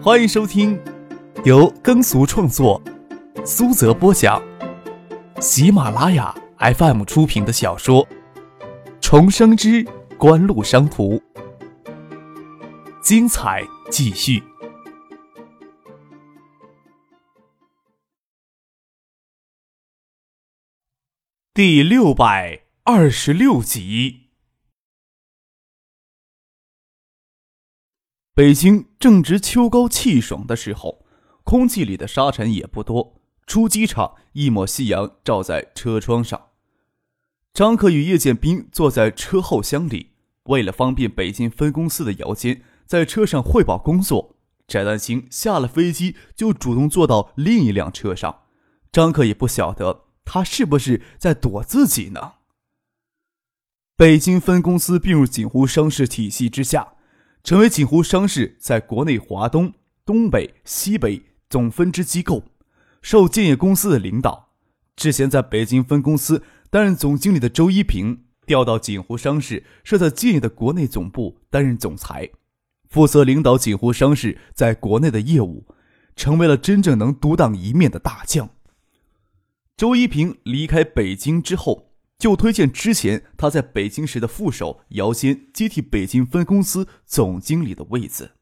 欢迎收听由耕俗创作、苏泽播讲、喜马拉雅 FM 出品的小说《重生之官路商途》，精彩继续，第六百二十六集。北京正值秋高气爽的时候，空气里的沙尘也不多。出机场，一抹夕阳照在车窗上。张可与叶剑兵坐在车后厢里，为了方便北京分公司的姚坚在车上汇报工作，翟丹青下了飞机就主动坐到另一辆车上。张可也不晓得他是不是在躲自己呢。北京分公司并入锦湖商事体系之下。成为锦湖商事在国内华东、东北、西北总分支机构，受建业公司的领导。之前在北京分公司担任总经理的周一平调到锦湖商事设在建业的国内总部担任总裁，负责领导锦湖商事在国内的业务，成为了真正能独当一面的大将。周一平离开北京之后。就推荐之前他在北京时的副手姚坚接替北京分公司总经理的位子。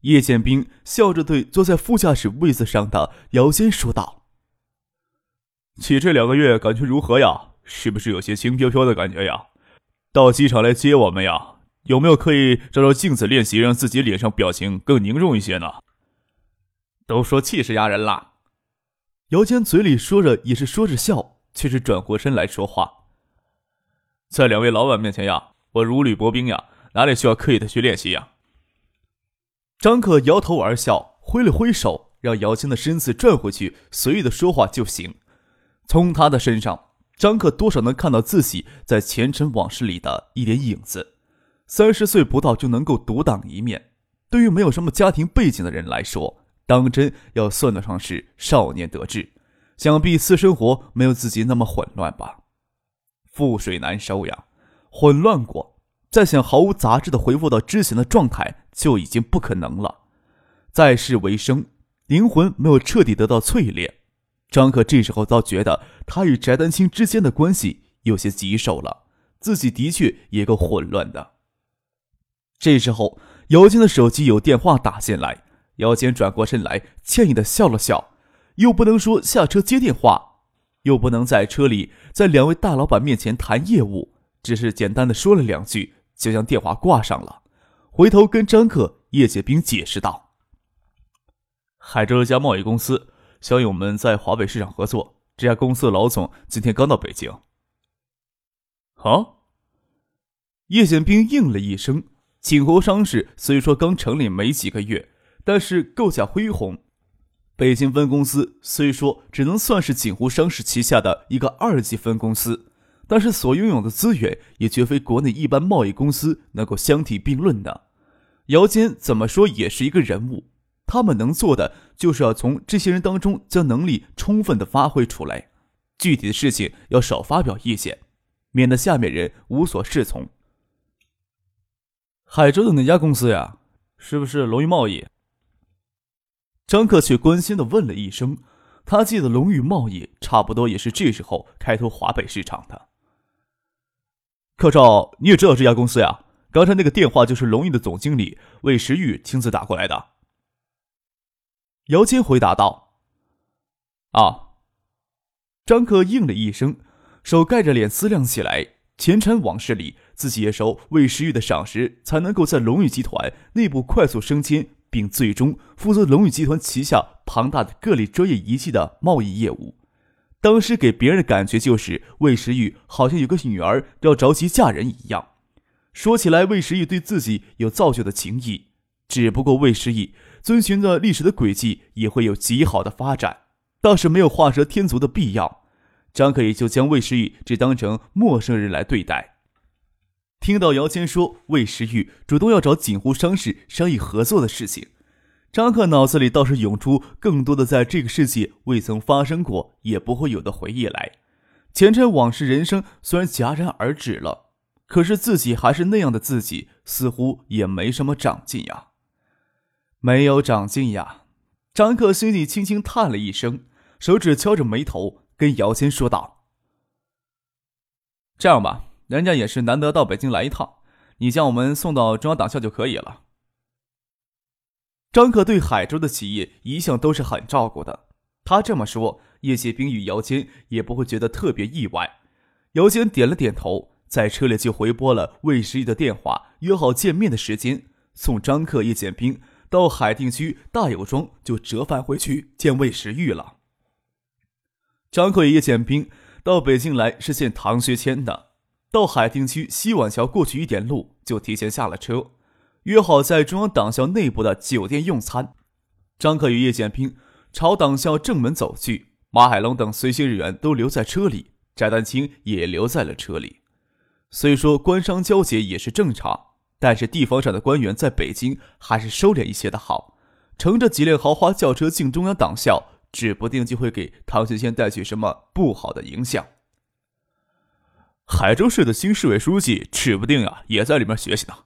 叶剑兵笑着对坐在副驾驶位子上的姚坚说道：“起这两个月感觉如何呀？是不是有些轻飘飘的感觉呀？到机场来接我们呀？有没有可以照照镜子练习，让自己脸上表情更凝重一些呢？”都说气势压人啦。姚坚嘴里说着，也是说着笑。却是转过身来说话，在两位老板面前呀，我如履薄冰呀，哪里需要刻意的去练习呀？张可摇头而笑，挥了挥手，让姚青的身子转回去，随意的说话就行。从他的身上，张可多少能看到自己在前尘往事里的一点影子。三十岁不到就能够独当一面，对于没有什么家庭背景的人来说，当真要算得上是少年得志。想必私生活没有自己那么混乱吧？覆水难收呀！混乱过，再想毫无杂质的恢复到之前的状态就已经不可能了。在世为生，灵魂没有彻底得到淬炼。张可这时候倒觉得他与翟丹青之间的关系有些棘手了，自己的确也够混乱的。这时候，姚坚的手机有电话打进来，姚坚转过身来，歉意的笑了笑。又不能说下车接电话，又不能在车里在两位大老板面前谈业务，只是简单的说了两句，就将电话挂上了。回头跟张克、叶建兵解释道：“海州一家贸易公司想与我们在华北市场合作，这家公司的老总今天刚到北京。”啊！叶建兵应了一声。锦湖商事虽说刚成立没几个月，但是构架恢宏。北京分公司虽说只能算是锦湖商事旗下的一个二级分公司，但是所拥有的资源也绝非国内一般贸易公司能够相提并论的。姚坚怎么说也是一个人物，他们能做的就是要从这些人当中将能力充分的发挥出来，具体的事情要少发表意见，免得下面人无所适从。海州的那家公司呀，是不是龙玉贸易？张克却关心的问了一声：“他记得龙宇贸易差不多也是这时候开拓华北市场的。”客少，你也知道这家公司呀？刚才那个电话就是龙宇的总经理魏时玉亲自打过来的。姚坚回答道：“啊。”张克应了一声，手盖着脸思量起来。前尘往事里，自己也受魏时玉的赏识，才能够在龙宇集团内部快速升迁。并最终负责龙宇集团旗下庞大的各类专业仪器的贸易业务。当时给别人的感觉就是魏时玉好像有个女儿要着急嫁人一样。说起来，魏时玉对自己有造就的情谊，只不过魏时玉遵循着历史的轨迹，也会有极好的发展，倒是没有画蛇添足的必要。张可也就将魏时玉只当成陌生人来对待。听到姚谦说魏时玉主动要找锦湖商事商议合作的事情，张克脑子里倒是涌出更多的在这个世界未曾发生过也不会有的回忆来。前尘往事，人生虽然戛然而止了，可是自己还是那样的自己，似乎也没什么长进呀。没有长进呀！张克心里轻轻叹了一声，手指敲着眉头，跟姚谦说道：“这样吧，人家也是难得到北京来一趟，你将我们送到中央党校就可以了。”张克对海州的企业一向都是很照顾的，他这么说，叶谢兵与姚谦也不会觉得特别意外。姚谦点了点头，在车里就回拨了魏时义的电话，约好见面的时间，送张克、叶剑兵。到海淀区大有庄就折返回去见魏时玉了。张克与叶剑兵到北京来是见唐学谦的，到海淀区西碗桥过去一点路就提前下了车，约好在中央党校内部的酒店用餐。张克与叶剑平朝党校正门走去，马海龙等随行人员都留在车里，翟丹青也留在了车里。虽说官商交接也是正常。但是地方上的官员在北京还是收敛一些的好，乘着几辆豪华轿车进中央党校，指不定就会给唐学谦带去什么不好的影响。海州市的新市委书记指不定啊，也在里面学习呢。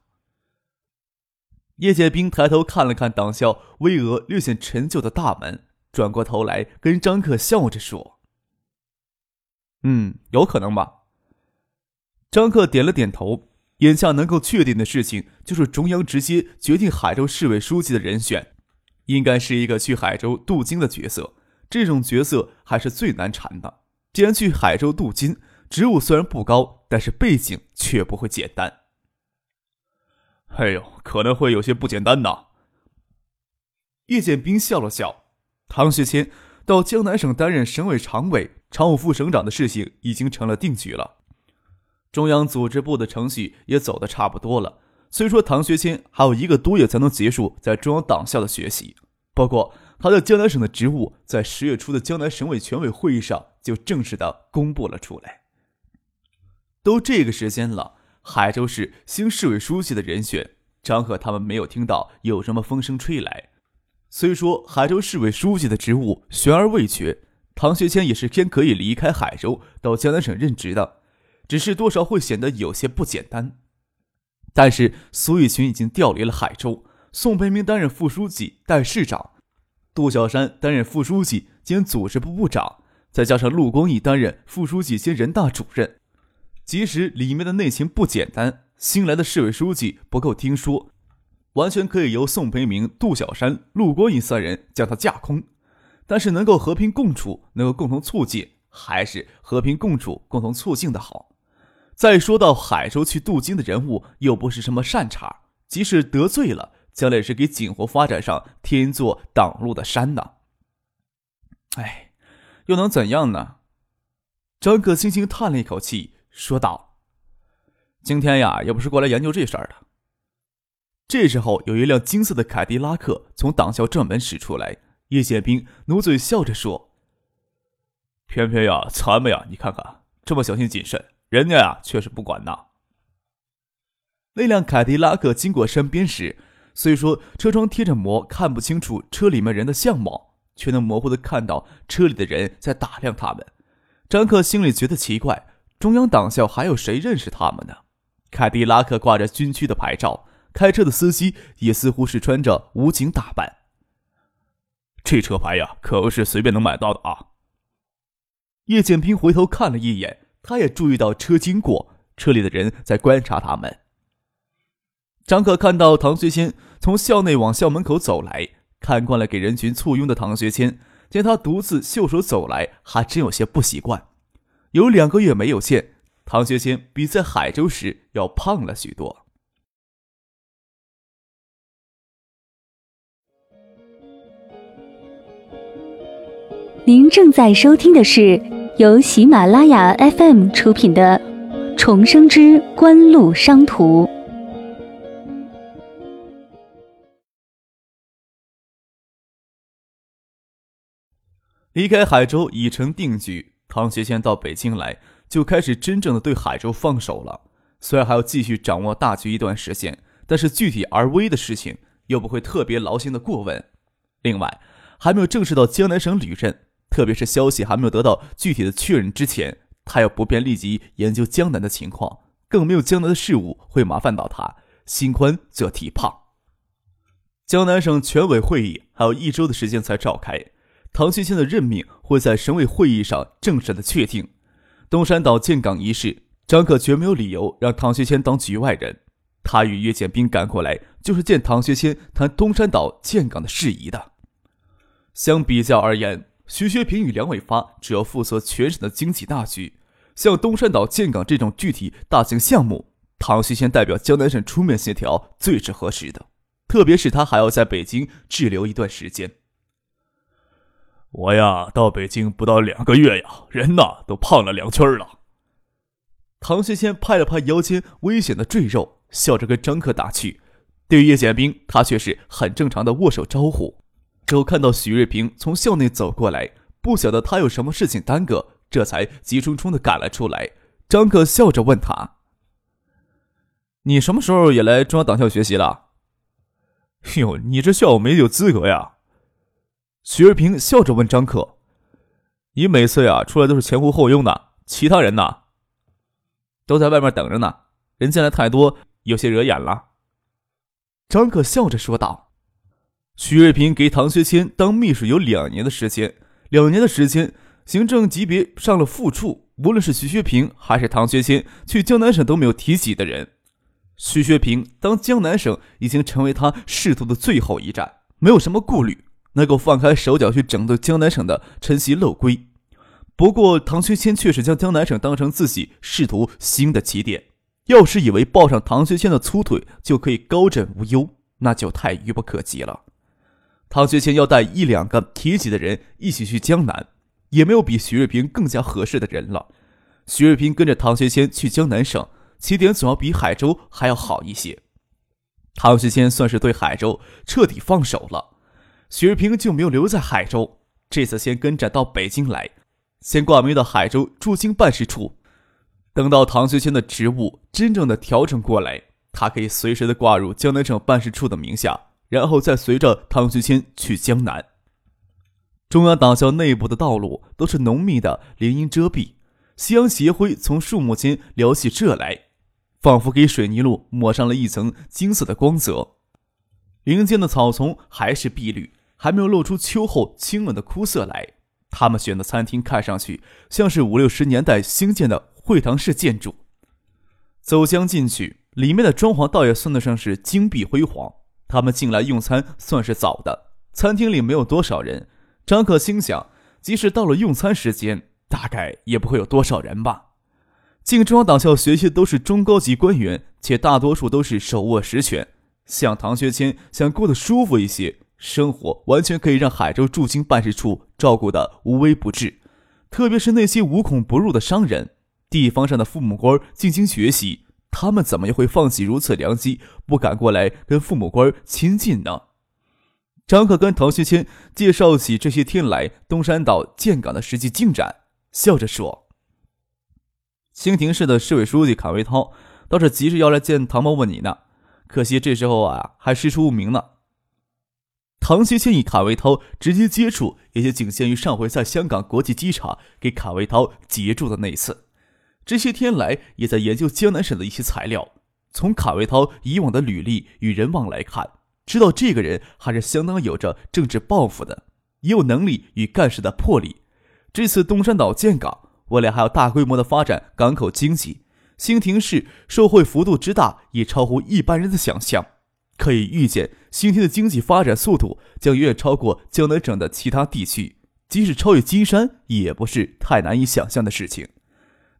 叶剑兵抬头看了看党校巍峨略显陈旧的大门，转过头来跟张克笑着说：“嗯，有可能吧。”张克点了点头。眼下能够确定的事情，就是中央直接决定海州市委书记的人选，应该是一个去海州镀金的角色。这种角色还是最难缠的。既然去海州镀金，职务虽然不高，但是背景却不会简单。哎呦，可能会有些不简单呐。叶剑兵笑了笑，唐学谦到江南省担任省委常委、常务副省长的事情已经成了定局了。中央组织部的程序也走得差不多了。虽说唐学谦还有一个多月才能结束在中央党校的学习，不过他在江南省的职务在十月初的江南省委全委会议上就正式的公布了出来。都这个时间了，海州市新市委书记的人选，张贺他们没有听到有什么风声吹来。虽说海州市委书记的职务悬而未决，唐学谦也是偏可以离开海州到江南省任职的。只是多少会显得有些不简单，但是苏玉群已经调离了海州，宋培明担任副书记、代市长，杜小山担任副书记兼组织部部长，再加上陆光义担任副书记兼人大主任。即使里面的内情不简单，新来的市委书记不够听说，完全可以由宋培明、杜小山、陆光义三人将他架空。但是能够和平共处，能够共同促进，还是和平共处、共同促进的好。再说到海州去镀金的人物，又不是什么善茬，即使得罪了，将来也是给锦湖发展上添一座挡路的山呢。哎，又能怎样呢？张可轻轻叹了一口气，说道：“今天呀，也不是过来研究这事儿的。”这时候，有一辆金色的凯迪拉克从党校正门驶出来，叶剑兵努嘴笑着说：“偏偏呀，咱们呀，你看看，这么小心谨慎。”人家呀，却是不管呐。那辆凯迪拉克经过身边时，虽说车窗贴着膜，看不清楚车里面人的相貌，却能模糊的看到车里的人在打量他们。张克心里觉得奇怪，中央党校还有谁认识他们呢？凯迪拉克挂着军区的牌照，开车的司机也似乎是穿着武警打扮。这车牌呀，可不是随便能买到的啊！叶剑平回头看了一眼。他也注意到车经过，车里的人在观察他们。张可看到唐学谦从校内往校门口走来，看惯了给人群簇拥的唐学谦，见他独自袖手走来，还真有些不习惯。有两个月没有见，唐学谦比在海州时要胖了许多。您正在收听的是。由喜马拉雅 FM 出品的《重生之官路商途》。离开海州已成定局，唐学谦到北京来，就开始真正的对海州放手了。虽然还要继续掌握大局一段时间，但是具体而微的事情又不会特别劳心的过问。另外，还没有正式到江南省旅任。特别是消息还没有得到具体的确认之前，他又不便立即研究江南的情况，更没有江南的事务会麻烦到他，心宽则体胖。江南省全委会议还有一周的时间才召开，唐学谦的任命会在省委会议上正式的确定。东山岛建港一事，张可绝没有理由让唐学谦当局外人。他与岳建兵赶过来，就是见唐学谦谈东山岛建港的事宜的。相比较而言，徐学平与梁伟发主要负责全省的经济大局，像东山岛建港这种具体大型项目，唐学谦代表江南省出面协调最是合适的。特别是他还要在北京滞留一段时间。我呀，到北京不到两个月呀，人呐都胖了两圈了。唐学谦拍了拍腰间危险的赘肉，笑着跟张克打趣。对于叶剑兵，他却是很正常的握手招呼。之后看到许瑞平从校内走过来，不晓得他有什么事情耽搁，这才急冲冲的赶了出来。张克笑着问他：“你什么时候也来中央党校学习了？”哟，你这笑我没有资格呀！徐瑞平笑着问张克：“你每次呀出来都是前呼后拥的，其他人呢？都在外面等着呢。人进来太多，有些惹眼了。”张克笑着说道。徐瑞平给唐学谦当秘书有两年的时间，两年的时间，行政级别上了副处，无论是徐学平还是唐学谦，去江南省都没有提及的人。徐学平当江南省已经成为他仕途的最后一站，没有什么顾虑，能够放开手脚去整顿江南省的晨曦漏规。不过唐学谦确实将江南省当成自己仕途新的起点，要是以为抱上唐学谦的粗腿就可以高枕无忧，那就太愚不可及了。唐学谦要带一两个提及的人一起去江南，也没有比徐瑞平更加合适的人了。徐瑞平跟着唐学谦去江南省。起点总要比海州还要好一些。唐学谦算是对海州彻底放手了，徐日平就没有留在海州，这次先跟着到北京来，先挂名到海州驻京办事处。等到唐学谦的职务真正的调整过来，他可以随时的挂入江南省办事处的名下，然后再随着唐学谦去江南。中央党校内部的道路都是浓密的林荫遮蔽，夕阳斜晖从树木间撩起这来。仿佛给水泥路抹上了一层金色的光泽，林间的草丛还是碧绿，还没有露出秋后清冷的枯色来。他们选的餐厅看上去像是五六十年代兴建的会堂式建筑。走将进去，里面的装潢倒也算得上是金碧辉煌。他们进来用餐算是早的，餐厅里没有多少人。张可心想，即使到了用餐时间，大概也不会有多少人吧。进中央党校学习的都是中高级官员，且大多数都是手握实权。像唐学谦想过得舒服一些，生活完全可以让海州驻京办事处照顾的无微不至。特别是那些无孔不入的商人、地方上的父母官进京学习，他们怎么又会放弃如此良机，不敢过来跟父母官亲近呢？张可跟唐学谦介绍起这些天来东山岛建港的实际进展，笑着说。兴亭市的市委书记阚维涛倒是急着要来见唐某问你呢，可惜这时候啊还师出无名呢。唐学谦与卡维涛直接接触，也就仅限于上回在香港国际机场给卡维涛截住的那一次。这些天来也在研究江南省的一些材料，从卡维涛以往的履历与人望来看，知道这个人还是相当有着政治抱负的，也有能力与干事的魄力。这次东山岛建港。未来还要大规模的发展港口经济，兴亭市受惠幅度之大，已超乎一般人的想象。可以预见，兴亭的经济发展速度将远远超过江南省的其他地区，即使超越金山，也不是太难以想象的事情。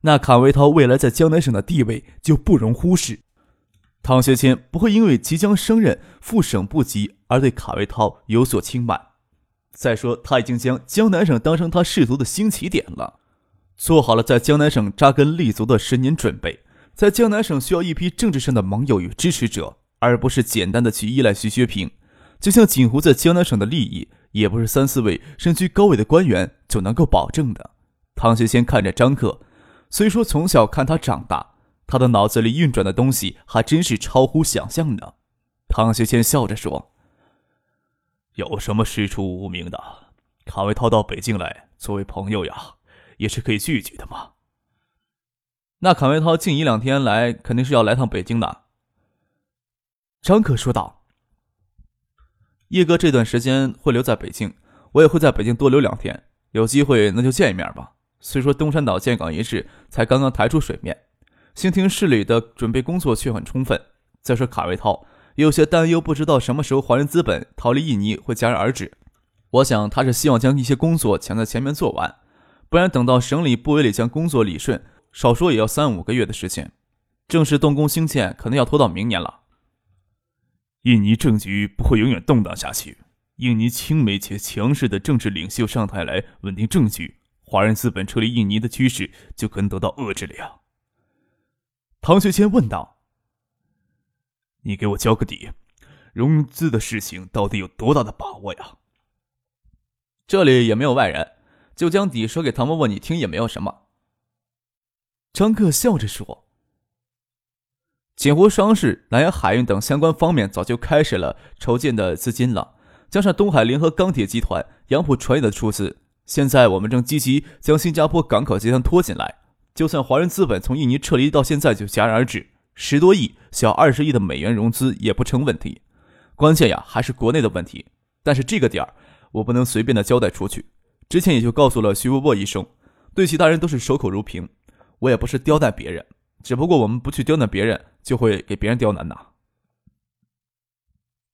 那卡维涛未来在江南省的地位就不容忽视。唐学谦不会因为即将升任副省部级而对卡维涛有所轻慢。再说，他已经将江南省当成他仕途的新起点了。做好了在江南省扎根立足的十年准备，在江南省需要一批政治上的盟友与支持者，而不是简单的去依赖徐学平。就像锦湖在江南省的利益，也不是三四位身居高位的官员就能够保证的。唐学谦看着张克，虽说从小看他长大，他的脑子里运转的东西还真是超乎想象的。唐学谦笑着说：“有什么师出无名的？卡维涛到北京来，作为朋友呀。”也是可以聚一聚的嘛。那坎维涛近一两天来，肯定是要来趟北京的。张可说道：“叶哥这段时间会留在北京，我也会在北京多留两天。有机会那就见一面吧。虽说东山岛建港一事才刚刚抬出水面，兴亭市里的准备工作却很充分。再说卡维涛有些担忧，不知道什么时候华人资本逃离印尼会戛然而止。我想他是希望将一些工作抢在前面做完，不然等到省里部委里将工作理顺，少说也要三五个月的时间。正式动工兴建可能要拖到明年了。印尼政局不会永远动荡下去。印尼亲美且强势的政治领袖上台来稳定政局，华人资本撤离印尼的趋势就可能得到遏制了呀。唐学谦问道：“你给我交个底，融资的事情到底有多大的把握呀？”这里也没有外人，就将底说给唐伯伯你听也没有什么。张克笑着说：“锦湖商事、南洋海运等相关方面早就开始了筹建的资金了。”加上东海联合钢铁集团、杨浦船业的出资，现在我们正积极将新加坡港口集团拖进来。就算华人资本从印尼撤离到现在就戛然而止，十多亿、小二十亿的美元融资也不成问题。关键呀，还是国内的问题。但是这个点儿我不能随便的交代出去。之前也就告诉了徐伯伯一声，对其他人都是守口如瓶。我也不是刁难别人，只不过我们不去刁难别人，就会给别人刁难呐。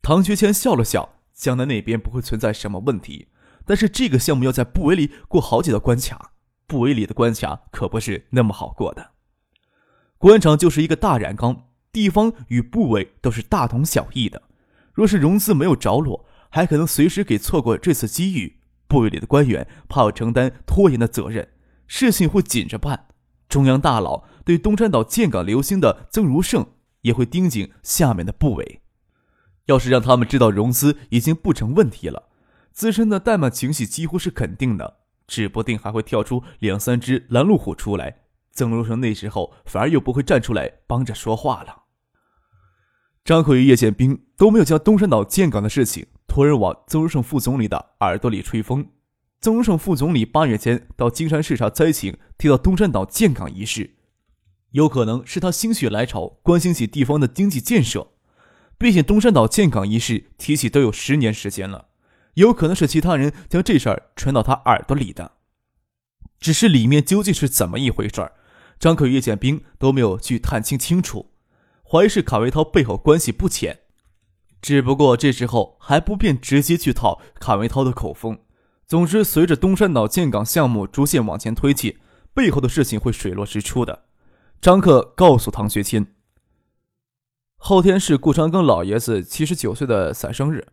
唐学谦笑了笑。江南那边不会存在什么问题，但是这个项目要在部委里过好几道关卡，部委里的关卡可不是那么好过的。官场就是一个大染缸，地方与部委都是大同小异的。若是融资没有着落，还可能随时给错过这次机遇。部委里的官员怕要承担拖延的责任，事情会紧着办。中央大佬对东山岛建港留心的曾如胜也会盯紧下面的部委。要是让他们知道融资已经不成问题了，自身的怠慢情绪几乎是肯定的，指不定还会跳出两三只拦路虎出来。曾如胜那时候反而又不会站出来帮着说话了。张口与叶剑兵都没有将东山岛建港的事情托人往曾如胜副总理的耳朵里吹风。曾如胜副总理八月间到金山视察灾情，提到东山岛建港一事，有可能是他心血来潮，关心起地方的经济建设。毕竟东山岛建港一事提起都有十年时间了，有可能是其他人将这事儿传到他耳朵里的。只是里面究竟是怎么一回事，张可与叶兵都没有去探清清楚，怀疑是卡维涛背后关系不浅。只不过这时候还不便直接去套卡维涛的口风。总之，随着东山岛建港项目逐渐往前推进，背后的事情会水落石出的。张克告诉唐学谦。后天是顾长庚老爷子七十九岁的散生日，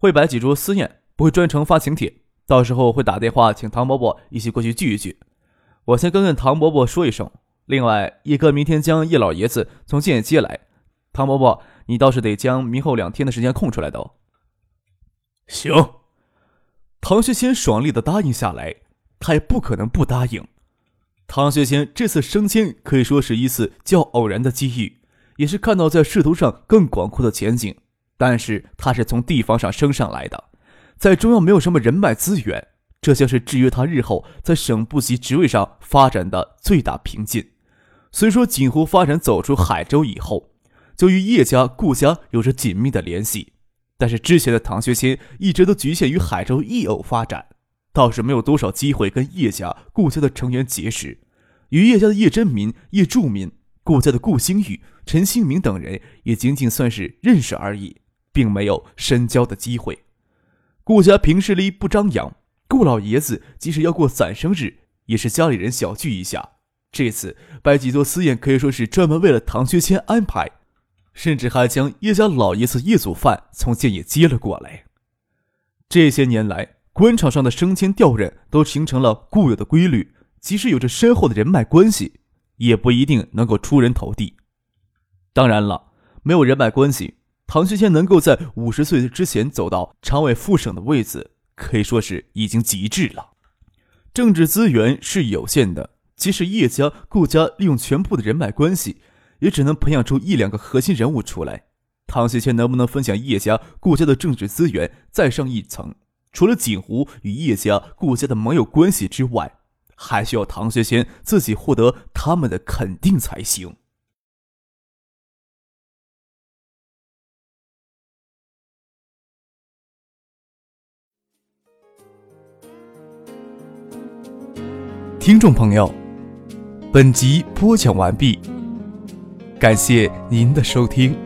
会摆几桌私宴，不会专程发请帖。到时候会打电话请唐伯伯一起过去聚一聚。我先跟跟唐伯伯说一声。另外，叶哥明天将叶老爷子从建业接来，唐伯伯，你倒是得将明后两天的时间空出来的哦。行。唐学谦爽利的答应下来，他也不可能不答应。唐学谦这次升迁可以说是一次较偶然的机遇。也是看到在仕途上更广阔的前景，但是他是从地方上升上来的，在中央没有什么人脉资源，这将是制约他日后在省部级职位上发展的最大瓶颈。虽说锦湖发展走出海州以后，就与叶家、顾家有着紧密的联系，但是之前的唐学谦一直都局限于海州一偶发展，倒是没有多少机会跟叶家、顾家的成员结识，与叶家的叶真民、叶柱民。顾家的顾星宇、陈兴明等人也仅仅算是认识而已，并没有深交的机会。顾家平时里不张扬，顾老爷子即使要过散生日，也是家里人小聚一下。这次摆几桌私宴，可以说是专门为了唐学谦安排，甚至还将叶家老爷子叶祖范从建业接了过来。这些年来，官场上的升迁调任都形成了固有的规律，即使有着深厚的人脉关系。也不一定能够出人头地。当然了，没有人脉关系，唐学谦能够在五十岁之前走到常委副省的位子，可以说是已经极致了。政治资源是有限的，即使叶家、顾家利用全部的人脉关系，也只能培养出一两个核心人物出来。唐学谦能不能分享叶家、顾家的政治资源，再上一层？除了锦湖与叶家、顾家的盟友关系之外，还需要唐学谦自己获得他们的肯定才行。听众朋友，本集播讲完毕。感谢您的收听。